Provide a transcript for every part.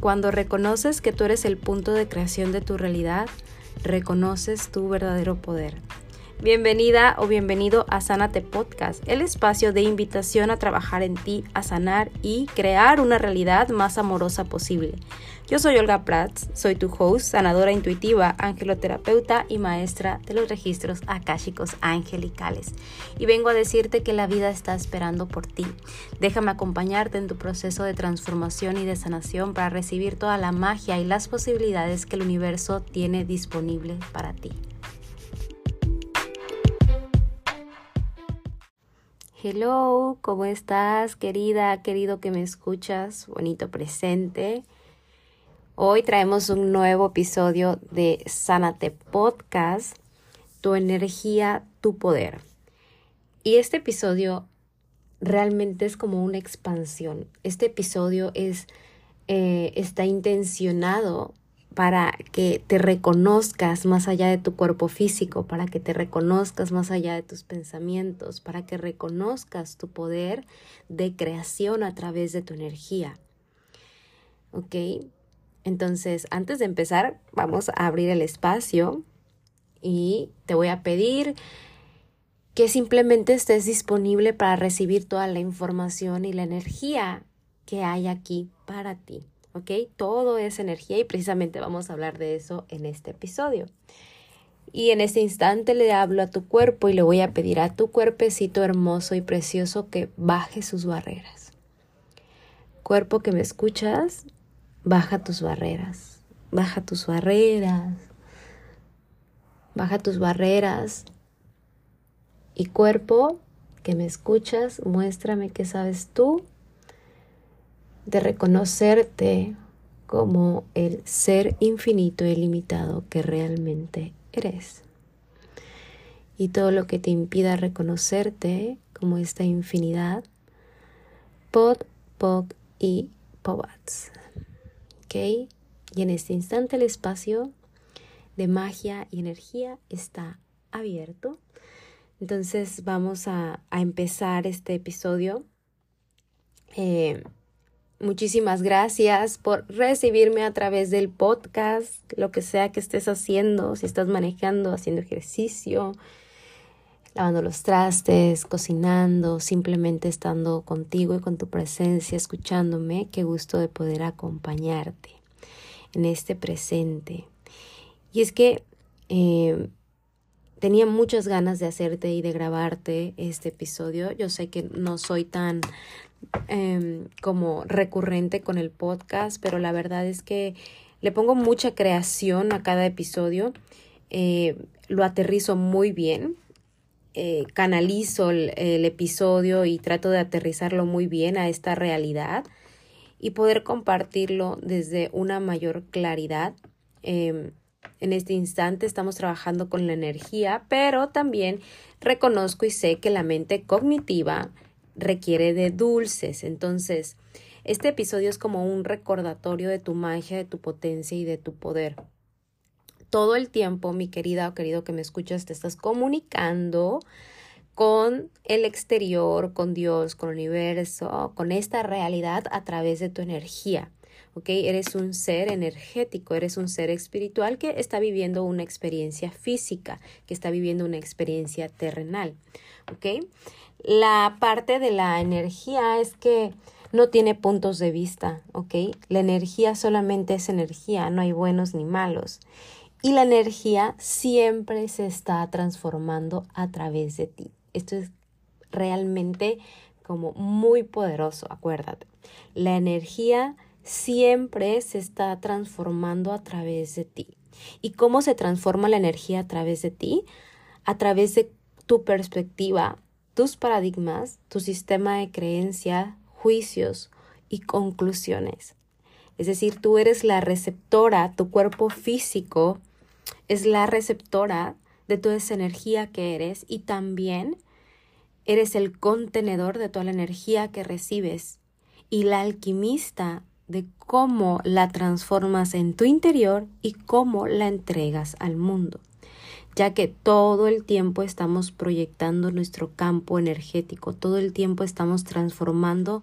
Cuando reconoces que tú eres el punto de creación de tu realidad, reconoces tu verdadero poder. Bienvenida o bienvenido a Sánate Podcast, el espacio de invitación a trabajar en ti, a sanar y crear una realidad más amorosa posible. Yo soy Olga Prats, soy tu host, sanadora intuitiva, angeloterapeuta y maestra de los registros akáshicos angelicales. Y vengo a decirte que la vida está esperando por ti. Déjame acompañarte en tu proceso de transformación y de sanación para recibir toda la magia y las posibilidades que el universo tiene disponible para ti. Hello, ¿cómo estás, querida, querido que me escuchas? Bonito presente. Hoy traemos un nuevo episodio de Sánate Podcast, Tu energía, tu poder. Y este episodio realmente es como una expansión. Este episodio es, eh, está intencionado para que te reconozcas más allá de tu cuerpo físico, para que te reconozcas más allá de tus pensamientos, para que reconozcas tu poder de creación a través de tu energía. ¿Ok? Entonces, antes de empezar, vamos a abrir el espacio y te voy a pedir que simplemente estés disponible para recibir toda la información y la energía que hay aquí para ti. ¿Ok? Todo es energía y precisamente vamos a hablar de eso en este episodio. Y en este instante le hablo a tu cuerpo y le voy a pedir a tu cuerpecito hermoso y precioso que baje sus barreras. Cuerpo que me escuchas, baja tus barreras, baja tus barreras, baja tus barreras. Y cuerpo que me escuchas, muéstrame qué sabes tú de reconocerte como el ser infinito y limitado que realmente eres. Y todo lo que te impida reconocerte como esta infinidad, pod, pog y pobats. ¿Ok? Y en este instante el espacio de magia y energía está abierto. Entonces vamos a, a empezar este episodio. Eh, Muchísimas gracias por recibirme a través del podcast, lo que sea que estés haciendo, si estás manejando, haciendo ejercicio, lavando los trastes, cocinando, simplemente estando contigo y con tu presencia, escuchándome. Qué gusto de poder acompañarte en este presente. Y es que eh, tenía muchas ganas de hacerte y de grabarte este episodio. Yo sé que no soy tan Em, como recurrente con el podcast, pero la verdad es que le pongo mucha creación a cada episodio, eh, lo aterrizo muy bien, eh, canalizo el, episodio y trato de aterrizarlo muy bien a esta realidad y poder compartirlo desde una mayor claridad. Em, en este instante estamos trabajando con la energía, pero también reconozco y sé que la mente cognitiva requiere de dulces. Entonces, este episodio es como un recordatorio de tu magia, de tu potencia y de tu poder. Todo el tiempo, mi querida o querido que me escuchas, te estás comunicando con el exterior, con Dios, con el universo, con esta realidad a través de tu energía. ¿ok? Eres un ser energético, eres un ser espiritual que está viviendo una experiencia física, que está viviendo una experiencia terrenal, ¿ok? La parte de la energía es que no tiene puntos de vista, ¿ok? La energía solamente es energía, no hay buenos ni malos. Y la energía siempre se está transformando a través de ti. Esto es realmente como muy poderoso, acuérdate. La energía siempre se está transformando a través de ti. ¿Y cómo se transforma la energía a través de ti? A través de tu perspectiva tus paradigmas, tu sistema de creencia, juicios y conclusiones. Es decir, tú eres la receptora, tu cuerpo físico es la receptora de toda esa energía que eres y también eres el contenedor de toda la energía que recibes y la alquimista de cómo la transformas en tu interior y cómo la entregas al mundo ya que todo el tiempo estamos proyectando nuestro campo energético, todo el tiempo estamos transformando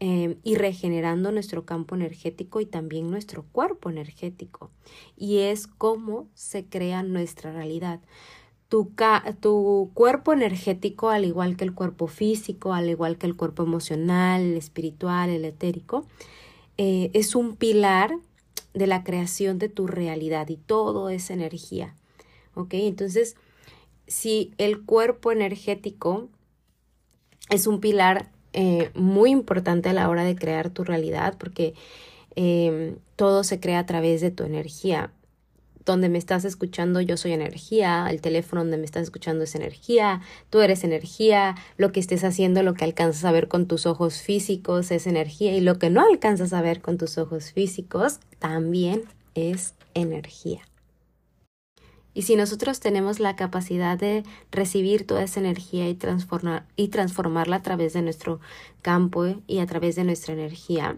eh, y regenerando nuestro campo energético y también nuestro cuerpo energético. Y es cómo se crea nuestra realidad. Tu, tu, cuerpo energético, al igual que el cuerpo físico, al igual que el cuerpo emocional, el espiritual, el etérico, eh, es un pilar de la creación de tu realidad y todo es energía. ¿Ok? Entonces, si el cuerpo energético es un pilar eh, muy importante a la hora de crear tu realidad porque em, todo se crea a través de tu energía. Donde me estás escuchando yo soy energía, el teléfono donde me estás escuchando es energía, tú eres energía, lo que estés haciendo, lo que alcanzas a ver con tus ojos físicos es energía y lo que no alcanzas a ver con tus ojos físicos también es energía. Y si nosotros tenemos la capacidad de recibir toda esa energía y, transformar, y transformarla a través de nuestro campo y a través de nuestra energía,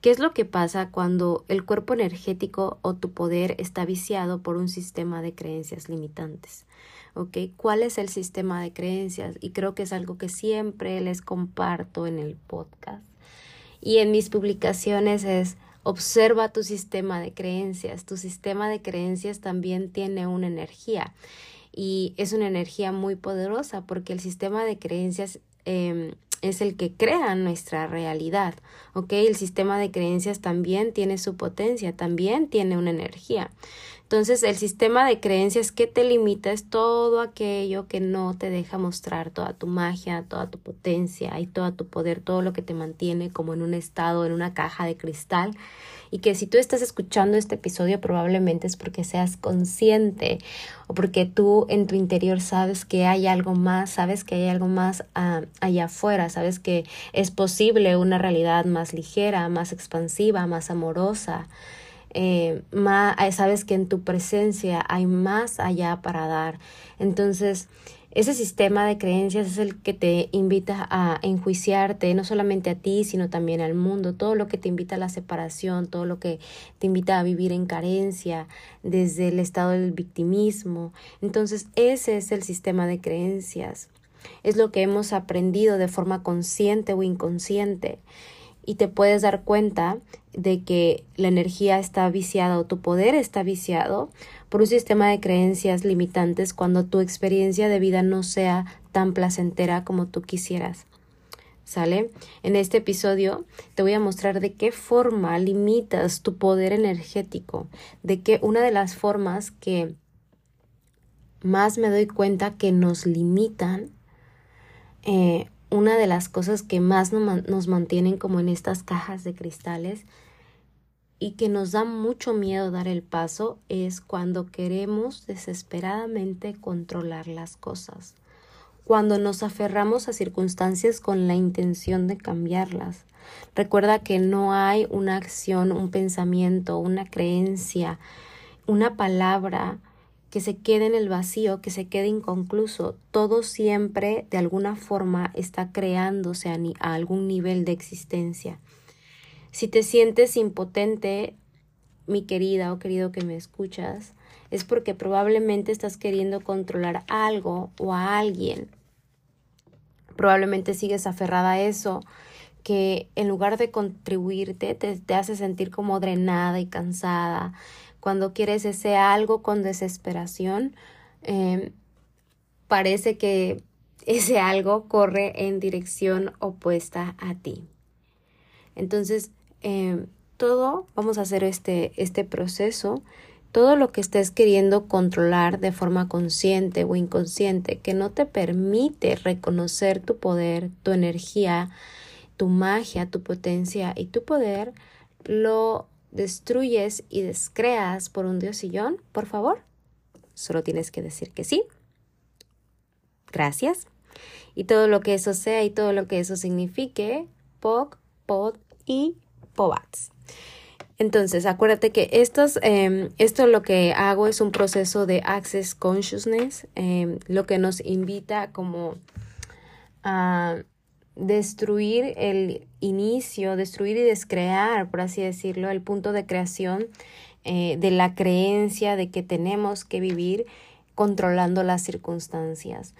¿qué es lo que pasa cuando el cuerpo energético o tu poder está viciado por un sistema de creencias limitantes? ¿Ok? ¿Cuál es el sistema de creencias? Y creo que es algo que siempre les comparto en el podcast. Y en mis publicaciones es Observa tu sistema de creencias. Tu sistema de creencias también tiene una energía y es una energía muy poderosa porque el sistema de creencias em, es el que crea nuestra realidad, ¿ok? El sistema de creencias también tiene su potencia, también tiene una energía. Entonces, el sistema de creencias que te limita es todo aquello que no te deja mostrar toda tu magia, toda tu potencia y todo tu poder, todo lo que te mantiene como en un estado, en una caja de cristal. Y que si tú estás escuchando este episodio probablemente es porque seas consciente o porque tú en tu interior sabes que hay algo más, sabes que hay algo más ah, allá afuera, sabes que es posible una realidad más ligera, más expansiva, más amorosa eh, eh, sabes que en tu presencia hay más allá para dar. Entonces, ese sistema de creencias es el que te invita a enjuiciarte, no solamente a ti, sino también al mundo, todo lo que te invita a la separación, todo lo que te invita a vivir en carencia, desde el estado del victimismo. Entonces, ese es el sistema de creencias. Es lo que hemos aprendido de forma consciente o inconsciente y te puedes dar cuenta de que la energía está viciada o tu poder está viciado por un sistema de creencias limitantes cuando tu experiencia de vida no sea tan placentera como tú quisieras. ¿Sale? En este episodio te voy a mostrar de qué forma limitas tu poder energético, de que una de las formas que más me doy cuenta que nos limitan eh, una de las cosas que más nos mantienen como en estas cajas de cristales y que nos da mucho miedo dar el paso es cuando queremos desesperadamente controlar las cosas, cuando nos aferramos a circunstancias con la intención de cambiarlas. Recuerda que no hay una acción, un pensamiento, una creencia, una palabra que se quede en el vacío, que se quede inconcluso. Todo siempre de alguna forma está creándose a, algún nivel de existencia. Si te sientes impotente, mi querida o querido que me escuchas, es porque probablemente estás queriendo controlar algo o a alguien. Probablemente sigues aferrada a eso que en lugar de contribuirte te, te hace sentir como drenada y cansada, cuando quieres ese algo con desesperación, em, parece que ese algo corre en dirección opuesta a ti. Entonces, em, todo, vamos a hacer este, este proceso, todo lo que estés queriendo controlar de forma consciente o inconsciente, que no te permite reconocer tu poder, tu energía, tu magia, tu potencia y tu poder, lo destruyes y descreas por un diosillón, por favor, solo tienes que decir que sí. Gracias. Y todo lo que eso sea y todo lo que eso signifique, POC, POD y POBATS. Entonces, acuérdate que estos, em, esto lo que hago es un proceso de Access Consciousness, em, lo que nos invita como a destruir el inicio, destruir y descrear, por así decirlo, el punto de creación eh, de la creencia de que tenemos que vivir controlando las circunstancias.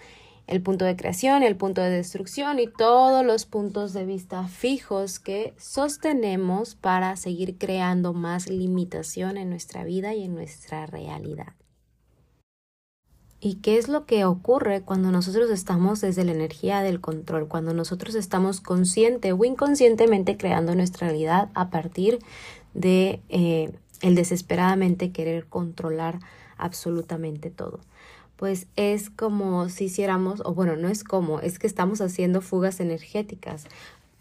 el punto de creación, el punto de destrucción y todos los puntos de vista fijos que sostenemos para seguir creando más limitación en nuestra vida y en nuestra realidad. ¿Y qué es lo que ocurre cuando nosotros estamos desde la energía del control? Cuando nosotros estamos consciente o inconscientemente creando nuestra realidad a partir de eh, el desesperadamente querer controlar absolutamente todo pues es como si hiciéramos, o bueno, no es como, es que estamos haciendo fugas energéticas.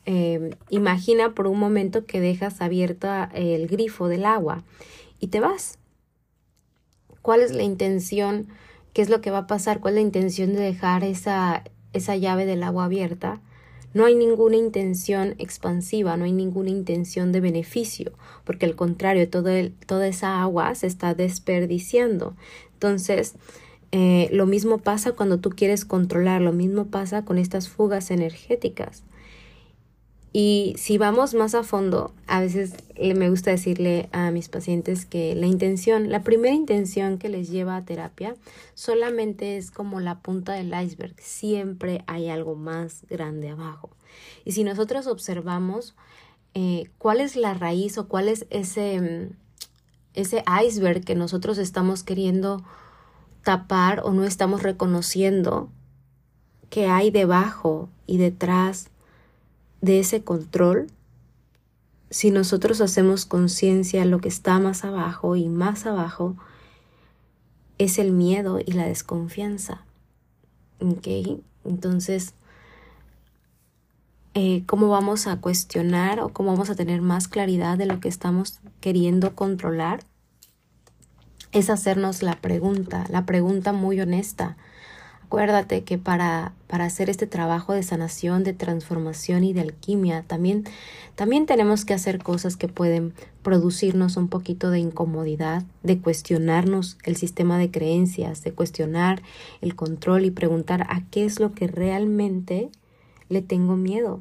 Em, imagina por un momento que dejas abierto el grifo del agua y te vas. ¿Cuál es la intención? ¿Qué es lo que va a pasar? ¿Cuál es la intención de dejar esa, esa llave del agua abierta? No hay ninguna intención expansiva, no hay ninguna intención de beneficio, porque al contrario, toda esa agua se está desperdiciando. Entonces, eh, lo mismo pasa cuando tú quieres controlar, lo mismo pasa con estas fugas energéticas. Y si vamos más a fondo, a veces me gusta decirle a mis pacientes que la intención, la primera intención que les lleva a terapia solamente es como la punta del iceberg. Siempre hay algo más grande abajo. Y si nosotros observamos eh, cuál es la raíz o cuál es ese, ese iceberg que nosotros estamos queriendo tapar o no estamos reconociendo que hay debajo y detrás de ese control, si nosotros hacemos conciencia lo que está más abajo y más abajo, es el miedo y la desconfianza. ¿Ok? Entonces, eh, ¿cómo vamos a cuestionar o cómo vamos a tener más claridad de lo que estamos queriendo controlar? es hacernos la pregunta, la pregunta muy honesta. Acuérdate que para, para hacer este trabajo de sanación, de transformación y de alquimia, también, también tenemos que hacer cosas que pueden producirnos un poquito de incomodidad, de cuestionarnos el sistema de creencias, de cuestionar el control y preguntar a qué es lo que realmente le tengo miedo.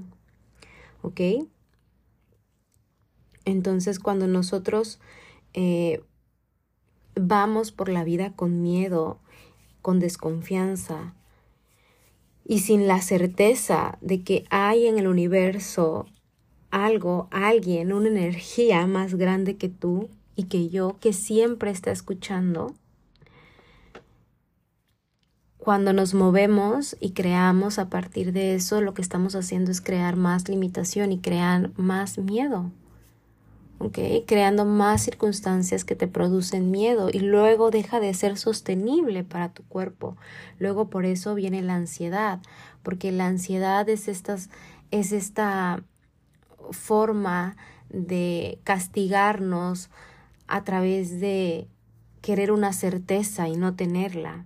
¿Ok? Entonces, cuando nosotros eh, vamos por la vida con miedo, con desconfianza y sin la certeza de que hay en el universo algo, alguien, una energía más grande que tú y que yo, que siempre está escuchando, cuando nos movemos y creamos a partir de eso, lo que estamos haciendo es crear más limitación y crear más miedo. Creando más circunstancias que te producen miedo y luego deja de ser sostenible para tu cuerpo. Luego por eso viene la ansiedad, porque la ansiedad es, estas, es esta forma de castigarnos a través de querer una certeza y no tenerla.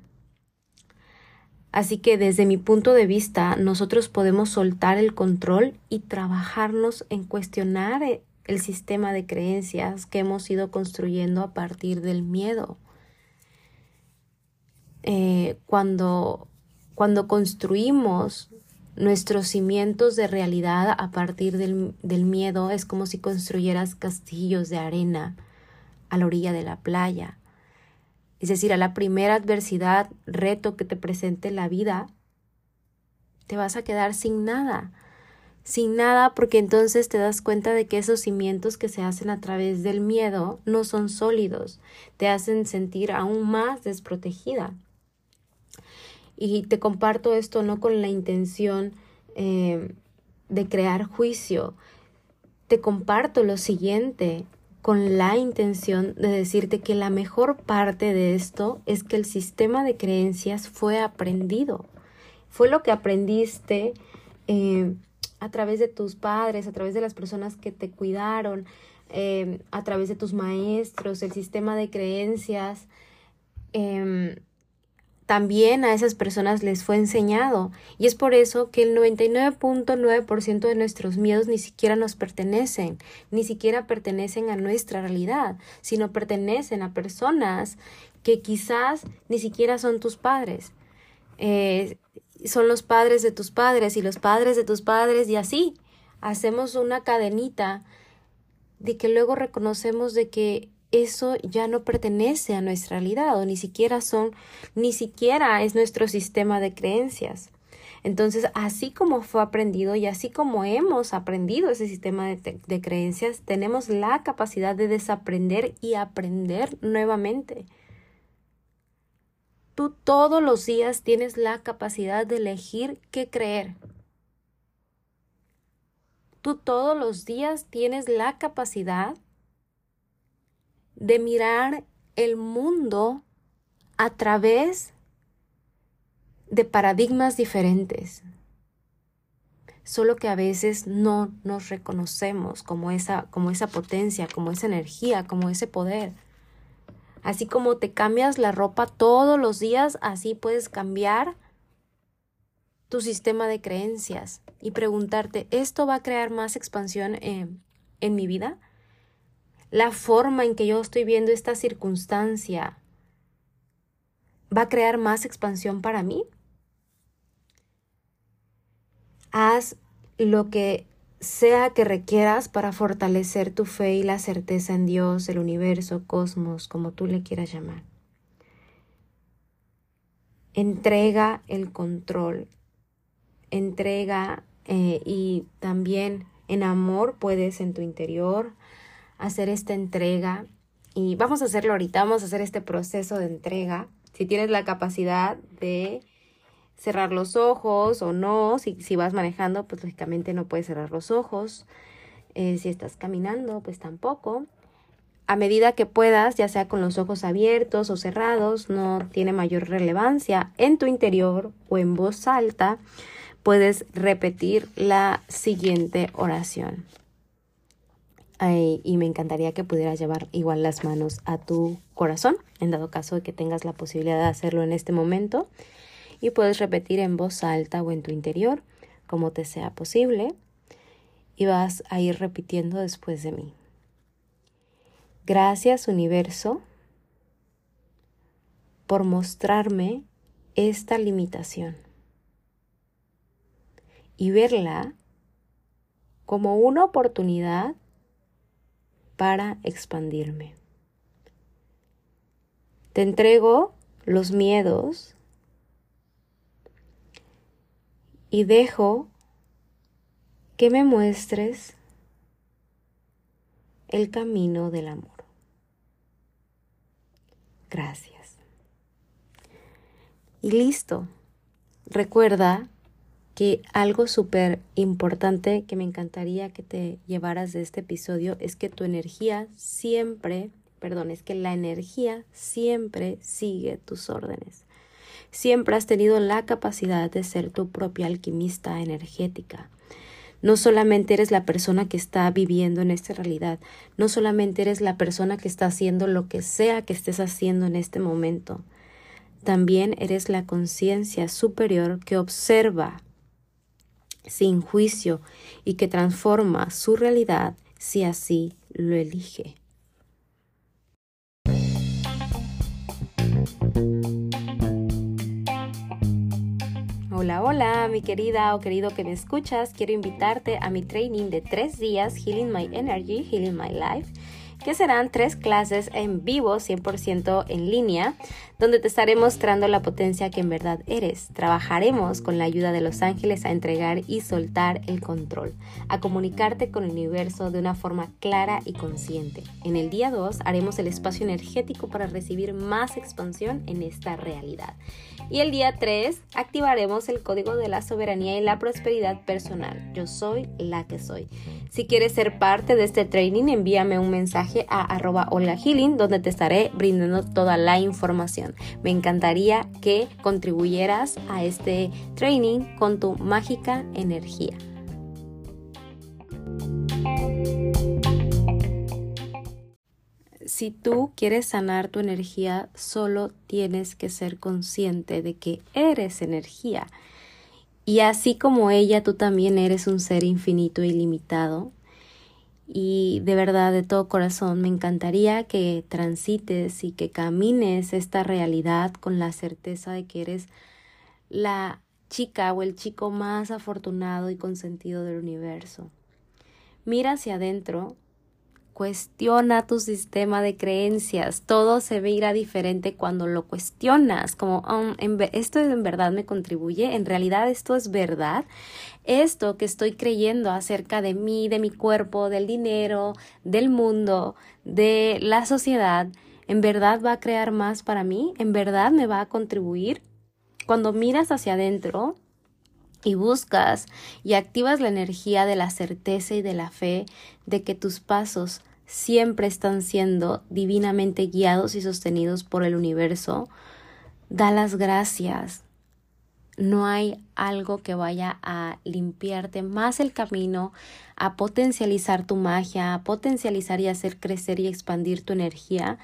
Así que desde mi punto de vista, nosotros podemos soltar el control y trabajarnos en cuestionar eh, el sistema de creencias que hemos ido construyendo a partir del miedo. Eh, cuando, cuando construimos nuestros cimientos de realidad a partir del, del miedo, es como si construyeras castillos de arena a la orilla de la playa. Es decir, a la primera adversidad, reto que te presente la vida, te vas a quedar sin nada sin nada porque entonces te das cuenta de que esos cimientos que se hacen a través del miedo no son sólidos, te hacen sentir aún más desprotegida. Y te comparto esto no con la intención eh, de crear juicio, te comparto lo siguiente con la intención de decirte que la mejor parte de esto es que el sistema de creencias fue aprendido, fue lo que aprendiste. Eh, a través de tus padres, a través de las personas que te cuidaron, em, a través de tus maestros, el sistema de creencias. Em, también a esas personas les fue enseñado. Y es por eso que el 99.9% de nuestros miedos ni siquiera nos pertenecen, ni siquiera pertenecen a nuestra realidad, sino pertenecen a personas que quizás ni siquiera son tus padres. Eh, son los padres de tus padres y los padres de tus padres y así hacemos una cadenita de que luego reconocemos de que eso ya no pertenece a nuestra realidad o ni siquiera son, ni siquiera es nuestro sistema de creencias. Entonces, así como fue aprendido y así como hemos aprendido ese sistema de, de, creencias, tenemos la capacidad de desaprender y aprender nuevamente. Tú todos los días tienes la capacidad de elegir qué creer. Tú todos los días tienes la capacidad de mirar el mundo a través de paradigmas diferentes. Solo que a veces no nos reconocemos como esa, como esa potencia, como esa energía, como ese poder. Así como te cambias la ropa todos los días, así puedes cambiar tu sistema de creencias y preguntarte, ¿esto va a crear más expansión en, en mi vida? La forma en que yo estoy viendo esta circunstancia va a crear más expansión para mí. Haz lo que sea que requieras para fortalecer tu fe y la certeza en Dios, el universo, cosmos, como tú le quieras llamar. Entrega el control, entrega eh, y también en amor puedes en tu interior hacer esta entrega y vamos a hacerlo ahorita, vamos a hacer este proceso de entrega. Si tienes la capacidad de cerrar los ojos o no. Si, si vas manejando, pues lógicamente no puedes cerrar los ojos. Eh, si estás caminando, pues tampoco. A medida que puedas, ya sea con los ojos abiertos o cerrados, no tiene mayor relevancia. En tu interior o en voz alta, puedes repetir la siguiente oración. y me encantaría que pudieras llevar igual las manos a tu corazón, en dado caso de que tengas la posibilidad de hacerlo en este momento y puedes repetir en voz alta o en tu interior, como te sea posible, y vas a ir repitiendo después de mí. Gracias universo por mostrarme esta limitación y verla como una oportunidad para expandirme. Te entrego los miedos y dejo que me muestres el camino del amor. Gracias. Y listo. Recuerda que algo súper importante que me encantaría que te llevaras de este episodio es que tu energía siempre, perdón, es que la energía siempre sigue tus órdenes. Siempre has tenido la capacidad de ser tu propia alquimista energética. No solamente eres la persona que está viviendo en esta realidad, no solamente eres la persona que está haciendo lo que sea que estés haciendo en este momento, también eres la conciencia superior que observa sin juicio y que transforma su realidad si así lo elige. Hola, hola, mi querida o querido que me escuchas. Quiero invitarte a mi training de tres días, Healing My Energy, Healing My Life que serán tres clases en vivo, 100% en línea, donde te estaré mostrando la potencia que en verdad eres. Trabajaremos con la ayuda de los ángeles a entregar y soltar el control, a comunicarte con el universo de una forma clara y consciente. En el día 2 haremos el espacio energético para recibir más expansión en esta realidad. Y el día 3 activaremos el código de la soberanía y la prosperidad personal. Yo soy la que soy. Si quieres ser parte de este training, envíame un mensaje a arroba healing donde te estaré brindando toda la información. Me encantaría que contribuyeras a este training con tu mágica energía. Si tú quieres sanar tu energía, solo tienes que ser consciente de que eres energía. Y así como ella, tú también eres un ser infinito y limitado. Y de verdad, de todo corazón, me encantaría que transites y que camines esta realidad con la certeza de que eres la chica o el chico más afortunado y consentido del universo. Mira hacia adentro Cuestiona tu sistema de creencias. Todo se verá diferente cuando lo cuestionas, como um, esto en verdad me contribuye, en realidad esto es verdad. Esto que estoy creyendo acerca de mí, de mi cuerpo, del dinero, del mundo, de la sociedad, ¿en verdad va a crear más para mí? ¿En verdad me va a contribuir? Cuando miras hacia adentro, y buscas y activas la energía de la certeza y de la fe de que tus pasos siempre están siendo divinamente guiados y sostenidos por el universo, da las gracias. No hay algo que vaya a limpiarte más el camino, a potencializar tu magia, a potencializar y hacer crecer y expandir tu energía,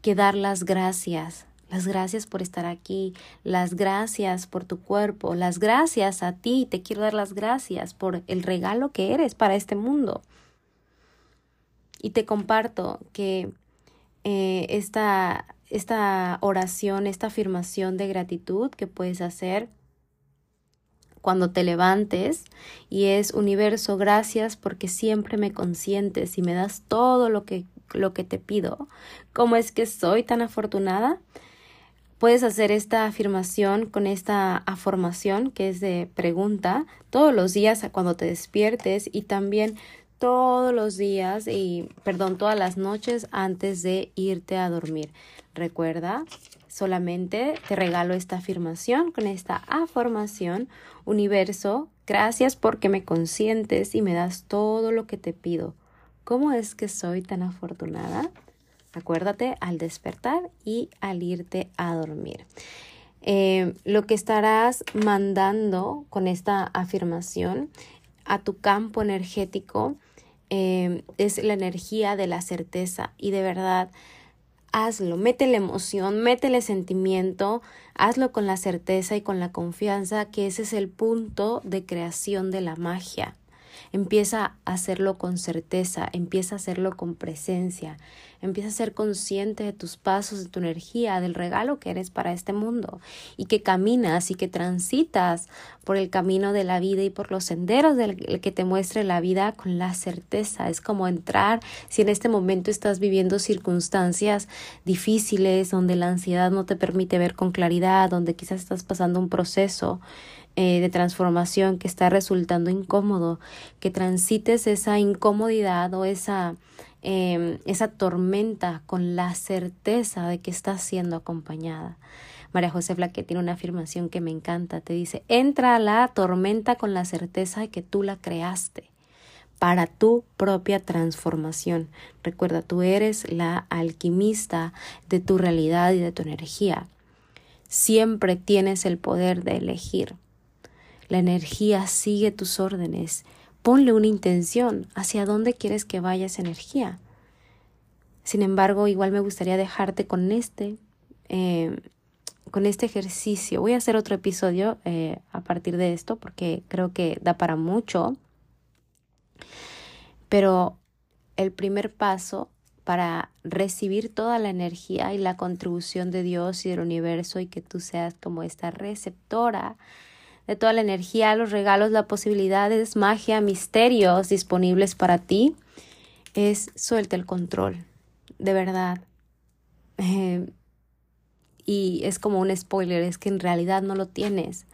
que dar las gracias. Las gracias por estar aquí, las gracias por tu cuerpo, las gracias a ti, te quiero dar las gracias por el regalo que eres para este mundo. Y te comparto que eh, esta, esta oración, esta afirmación de gratitud que puedes hacer cuando te levantes y es universo, gracias porque siempre me consientes y me das todo lo que, lo que te pido. ¿Cómo es que soy tan afortunada? Puedes hacer esta afirmación con esta afirmación que es de pregunta todos los días cuando te despiertes y también todos los días y, perdón, todas las noches antes de irte a dormir. Recuerda, solamente te regalo esta afirmación con esta afirmación. Universo, gracias porque me consientes y me das todo lo que te pido. ¿Cómo es que soy tan afortunada? Acuérdate al despertar y al irte a dormir. Eh, lo que estarás mandando con esta afirmación a tu campo energético Em, es la energía de la certeza y de verdad hazlo, métele emoción, métele sentimiento, hazlo con la certeza y con la confianza que ese es el punto de creación de la magia. Empieza a hacerlo con certeza, empieza a hacerlo con presencia, empieza a ser consciente de tus pasos, de tu energía, del regalo que eres para este mundo y que caminas y que transitas por el camino de la vida y por los senderos del que te muestre la vida con la certeza. Es como entrar, si en este momento estás viviendo circunstancias difíciles, donde la ansiedad no te permite ver con claridad, donde quizás estás pasando un proceso, eh, de transformación que está resultando incómodo, que transites esa incomodidad o esa, em, esa tormenta con la certeza de que estás siendo acompañada. María José que tiene una afirmación que me encanta, te dice, entra a la tormenta con la certeza de que tú la creaste para tu propia transformación. Recuerda, tú eres la alquimista de tu realidad y de tu energía. Siempre tienes el poder de elegir. La energía sigue tus órdenes. Ponle una intención hacia dónde quieres que vaya esa energía. Sin embargo, igual me gustaría dejarte con este, eh, con este ejercicio. Voy a hacer otro episodio eh, a partir de esto porque creo que da para mucho. Pero el primer paso para recibir toda la energía y la contribución de Dios y del universo y que tú seas como esta receptora de toda la energía, los regalos, las posibilidades, magia, misterios disponibles para ti, es suelta el control, de verdad. Eh, y es como un spoiler, es que en realidad no lo tienes.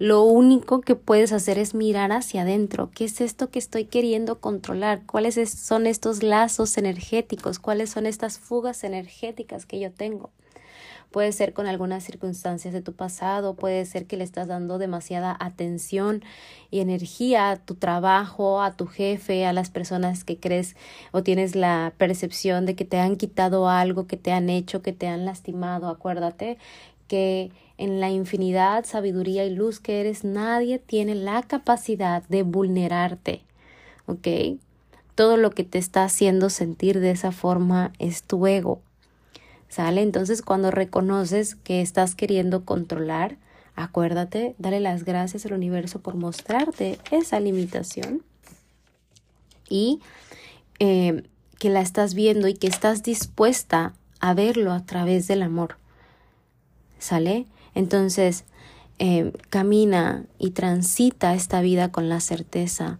Lo único que puedes hacer es mirar hacia adentro. ¿Qué es esto que estoy queriendo controlar? ¿Cuáles son estos lazos energéticos? ¿Cuáles son estas fugas energéticas que yo tengo? Puede ser con algunas circunstancias de tu pasado, puede ser que le estás dando demasiada atención y energía a tu trabajo, a tu jefe, a las personas que crees o tienes la percepción de que te han quitado algo, que te han hecho, que te han lastimado. Acuérdate que en la infinidad, sabiduría y luz que eres, nadie tiene la capacidad de vulnerarte. ¿Ok? Todo lo que te está haciendo sentir de esa forma es tu ego. ¿Sale? Entonces cuando reconoces que estás queriendo controlar, acuérdate, dale las gracias al universo por mostrarte esa limitación y eh, que la estás viendo y que estás dispuesta a verlo a través del amor. ¿Sale? Entonces, eh, camina y transita esta vida con la certeza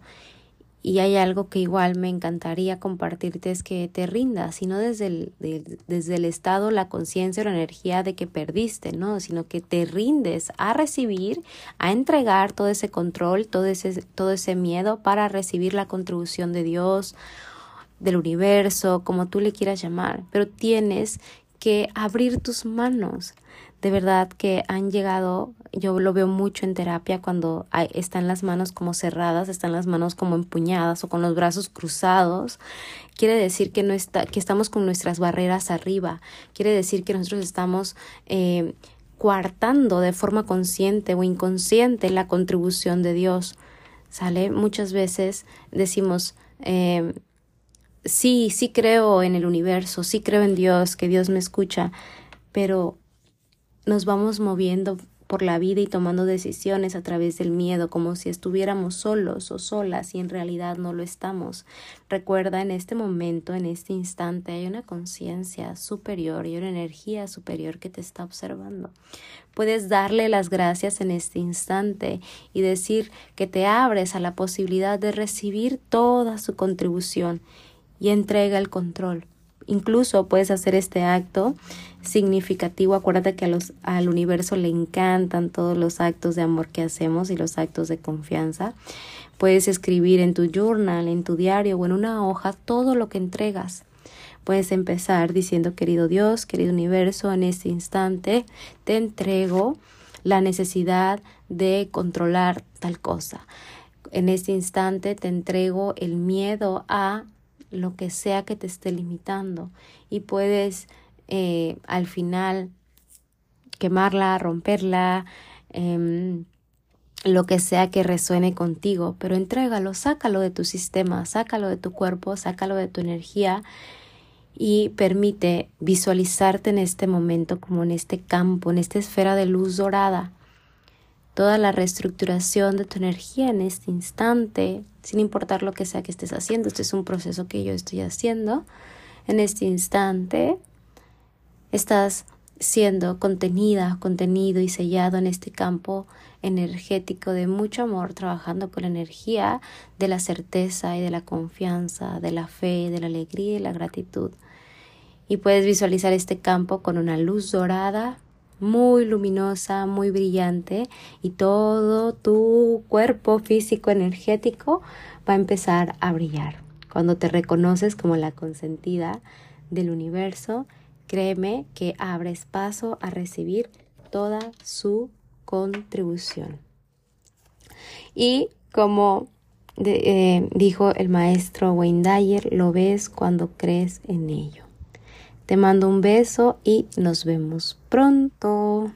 Y hay algo que igual me encantaría compartirte es que te rindas, sino desde el, desde el estado, la conciencia o la energía de que perdiste, ¿no? Sino que te rindes a recibir, a entregar todo ese control, todo ese, todo ese miedo para recibir la contribución de Dios, del universo, como tú le quieras llamar. Pero tienes que abrir tus manos. De verdad que han llegado, yo lo veo mucho en terapia cuando están las manos como cerradas, están las manos como empuñadas o con los brazos cruzados. Quiere decir que, no está, que estamos con nuestras barreras arriba. Quiere decir que nosotros estamos eh, coartando de forma consciente o inconsciente la contribución de Dios. ¿Sale? Muchas veces decimos, eh, sí, sí creo en el universo, sí creo en Dios, que Dios me escucha, pero nos vamos moviendo por la vida y tomando decisiones a través del miedo, como si estuviéramos solos o solas y en realidad no lo estamos. Recuerda, en este momento, en este instante, hay una conciencia superior y una energía superior que te está observando. Puedes darle las gracias en este instante y decir que te abres a la posibilidad de recibir toda su contribución y entrega el control. Incluso puedes hacer este acto significativo. Acuérdate que a al universo le encantan todos los actos de amor que hacemos y los actos de confianza. Puedes escribir en tu journal, en tu diario o en una hoja todo lo que entregas. Puedes empezar diciendo, querido Dios, querido universo, en este instante te entrego la necesidad de controlar tal cosa. En este instante te entrego el miedo a lo que sea que te esté limitando. Y puedes eh, al final quemarla, romperla, em, lo que sea que resuene contigo, pero entrégalo, sácalo de tu sistema, sácalo de tu cuerpo, sácalo de tu energía y permite visualizarte en este momento como en este campo, en esta esfera de luz dorada toda la reestructuración de tu energía en este instante, sin importar lo que sea que estés haciendo. Este es un proceso que yo estoy haciendo. En este instante estás siendo contenida, contenido y sellado en este campo energético de mucho amor, trabajando con la energía de la certeza y de la confianza, de la fe, de la alegría y la gratitud. Y puedes visualizar este campo con una luz dorada muy luminosa, muy brillante y todo tu cuerpo físico energético va a empezar a brillar. Cuando te reconoces como la consentida del universo, créeme que abres paso a recibir toda su contribución. Y como eh, dijo el maestro Wayne Dyer, lo ves cuando crees en ello. Te mando un beso y nos vemos pronto.